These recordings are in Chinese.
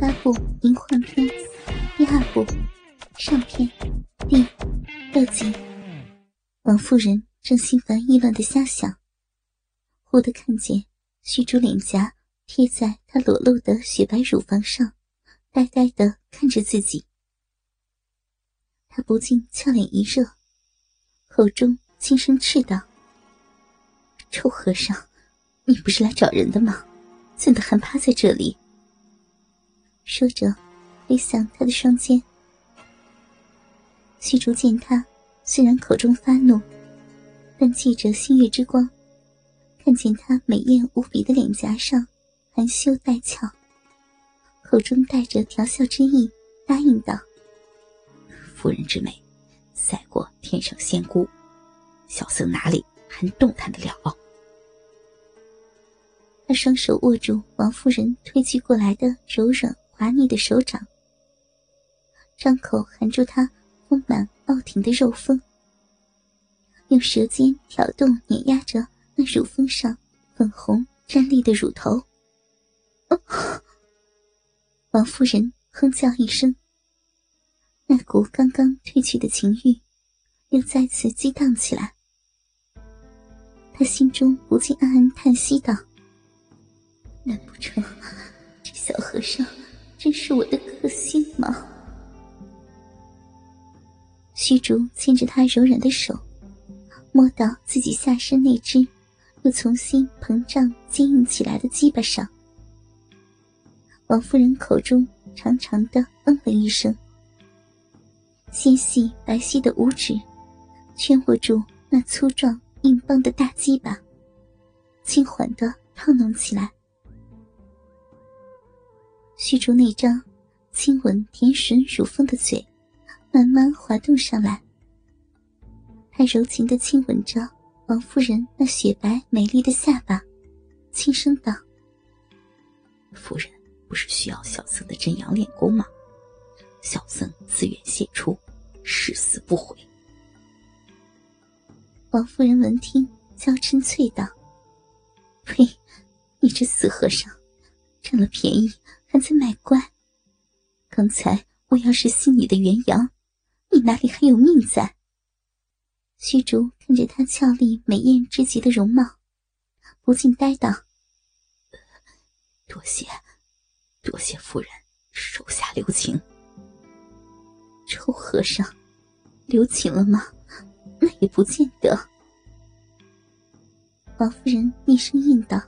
八部淫幻篇第二部上篇第六集。王夫人正心烦意乱的瞎想，忽地看见虚竹脸颊贴在她裸露的雪白乳房上，呆呆的看着自己。她不禁俏脸一热，口中轻声斥道：“臭和尚，你不是来找人的吗？怎的还趴在这里？”说着，挥向他的双肩。虚竹见他虽然口中发怒，但借着星月之光，看见他美艳无比的脸颊上含羞带俏，口中带着调笑之意，答应道：“夫人之美，赛过天上仙姑，小僧哪里还动弹得了？”他双手握住王夫人推举过来的柔软。滑腻的手掌，张口含住她丰满傲挺的肉峰，用舌尖挑动碾压着那乳峰上粉红站立的乳头。王夫人哼叫一声，那股刚刚褪去的情欲又再次激荡起来。她心中不禁暗暗叹息道：“难不成这小和尚？”真是我的克星吗？虚竹牵着他柔软的手，摸到自己下身那只又重新膨胀坚硬起来的鸡巴上。王夫人口中长长的嗯了一声，纤细白皙的五指圈握住那粗壮硬邦的大鸡巴，轻缓的套弄起来。虚竹那张亲吻甜吮乳峰的嘴，慢慢滑动上来。他柔情的亲吻着王夫人那雪白美丽的下巴，轻声道：“夫人不是需要小僧的真阳练功吗？小僧自愿献出，誓死不悔。”王夫人闻听，娇嗔啐道：“呸！你这死和尚，占了便宜！”还在卖乖。刚才我要是吸你的元阳，你哪里还有命在？虚竹看着她俏丽美艳之极的容貌，不禁呆道：“多谢，多谢夫人手下留情。”臭和尚，留情了吗？那也不见得。王夫人厉声应道。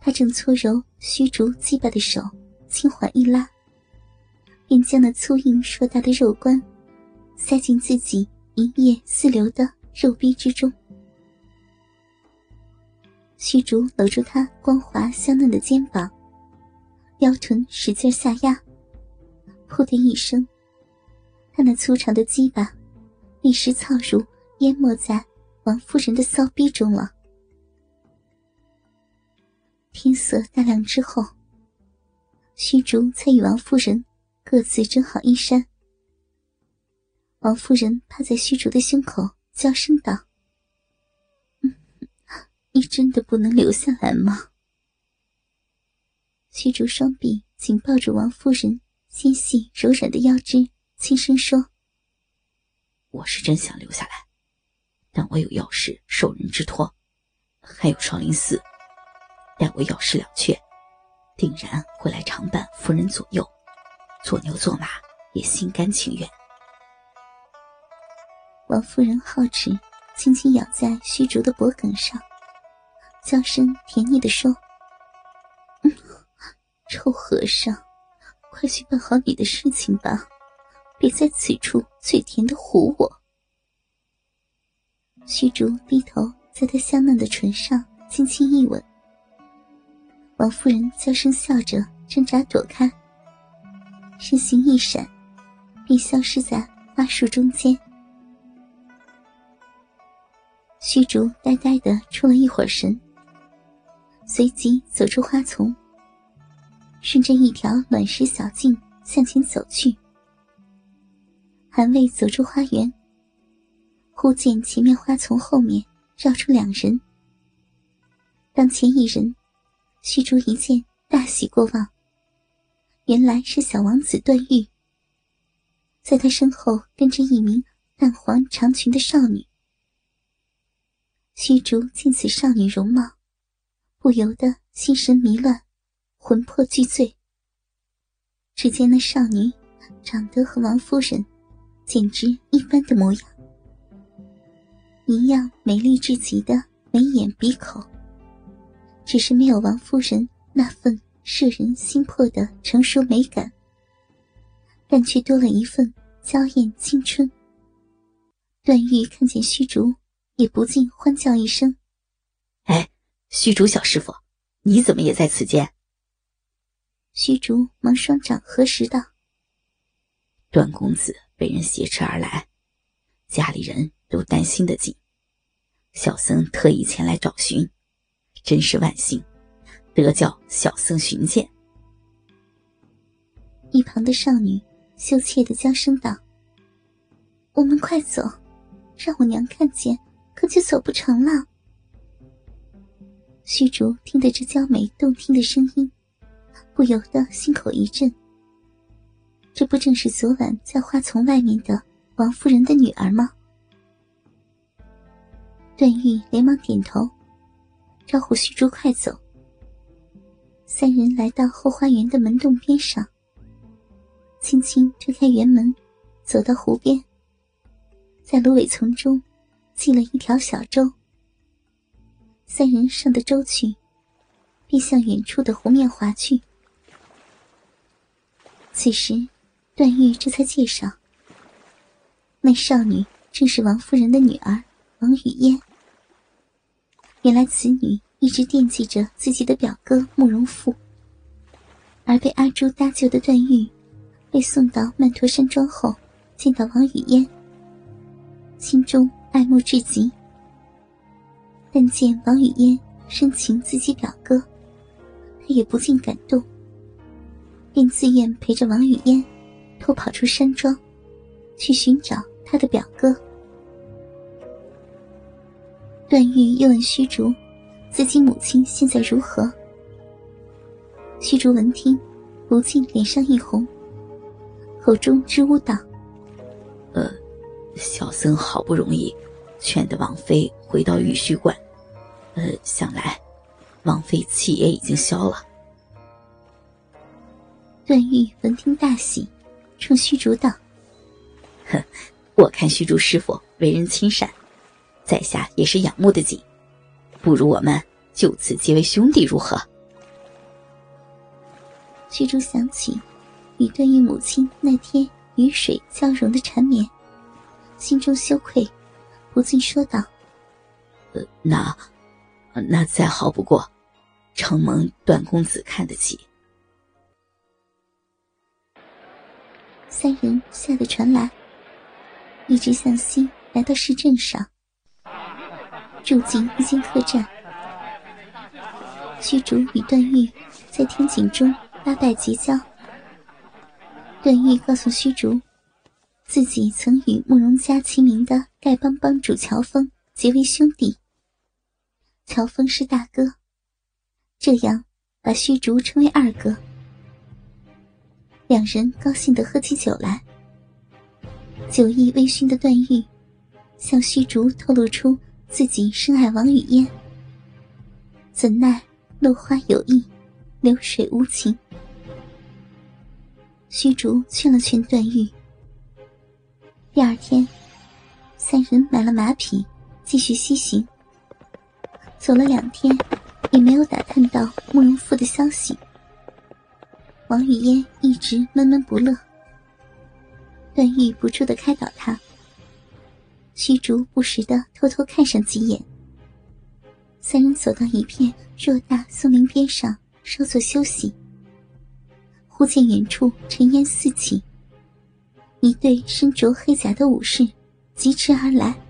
他正搓揉虚竹鸡巴的手，轻缓一拉，便将那粗硬硕大的肉冠塞进自己一液四流的肉壁之中。虚竹搂住他光滑香嫩的肩膀，腰臀使劲下压，噗的一声，他那粗长的鸡巴一时操入淹没在王夫人的骚逼中了。天色大亮之后，虚竹才与王夫人各自整好衣衫。王夫人趴在虚竹的胸口，娇声道：“你真的不能留下来吗？”虚竹双臂紧抱住王夫人纤细柔软的腰肢，轻声说：“我是真想留下来，但我有要事受人之托，还有少林寺。”待我要事了却，定然会来常伴夫人左右，做牛做马也心甘情愿。王夫人好齿，轻轻咬在虚竹的脖颈上，娇声甜腻的说：“嗯臭和尚，快去办好你的事情吧，别在此处嘴甜的唬我。”虚竹低头在她香嫩的唇上轻轻一吻。王夫人娇声笑着，挣扎躲开，身形一闪，便消失在花树中间。虚竹呆呆的出了一会儿神，随即走出花丛，顺着一条卵石小径向前走去。还未走出花园，忽见前面花丛后面绕出两人，当前一人。虚竹一见，大喜过望，原来是小王子段誉，在他身后跟着一名淡黄长裙的少女。虚竹见此少女容貌，不由得心神迷乱，魂魄俱醉。只见那少女长得和王夫人简直一般的模样，一样美丽至极的眉眼鼻口，只是没有王夫人那份摄人心魄的成熟美感，但却多了一份娇艳青春。段誉看见虚竹。也不禁欢叫一声：“哎，虚竹小师傅，你怎么也在此间？”虚竹忙双掌合十道：“段公子被人挟持而来，家里人都担心的紧，小僧特意前来找寻，真是万幸，得叫小僧寻见。”一旁的少女羞怯的娇声道：“我们快走，让我娘看见。”可就走不成了。虚竹听得这娇美动听的声音，不由得心口一震。这不正是昨晚在花丛外面的王夫人的女儿吗？段誉连忙点头，招呼虚竹快走。三人来到后花园的门洞边上，轻轻推开园门，走到湖边，在芦苇丛中。系了一条小舟，三人上的舟去，便向远处的湖面划去。此时，段誉这才介绍，那少女正是王夫人的女儿王语嫣。原来此女一直惦记着自己的表哥慕容复，而被阿朱搭救的段誉，被送到曼陀山庄后，见到王语嫣，心中。爱慕至极，但见王语嫣深情自己表哥，他也不禁感动，便自愿陪着王语嫣偷跑出山庄，去寻找他的表哥。段誉又问虚竹，自己母亲现在如何？虚竹闻听，不禁脸上一红，口中支吾道：“呃。”小僧好不容易劝得王妃回到玉虚观，呃，想来王妃气也已经消了。段誉闻听大喜，冲虚竹道：“哼，我看虚竹师傅为人亲善，在下也是仰慕的紧，不如我们就此结为兄弟，如何？”虚竹想起与段誉母亲那天雨水交融的缠绵。心中羞愧，不禁说道：“呃，那，那再好不过，承蒙段公子看得起。”三人下了船来，一直向西来到市镇上，住进一间客栈。虚竹与段誉在天井中八拜结交，段誉告诉虚竹。自己曾与慕容家齐名的丐帮帮主乔峰结为兄弟。乔峰是大哥，这样把虚竹称为二哥。两人高兴的喝起酒来。酒意微醺的段誉向虚竹透露出自己深爱王语嫣，怎奈落花有意，流水无情。虚竹劝了劝段誉。第二天，三人买了马匹，继续西行。走了两天，也没有打探到慕容复的消息。王语嫣一直闷闷不乐，段誉不住的开导他。虚竹不时的偷偷看上几眼。三人走到一片偌大松林边上，稍作休息。忽见远处尘烟四起。一对身着黑甲的武士疾驰而来。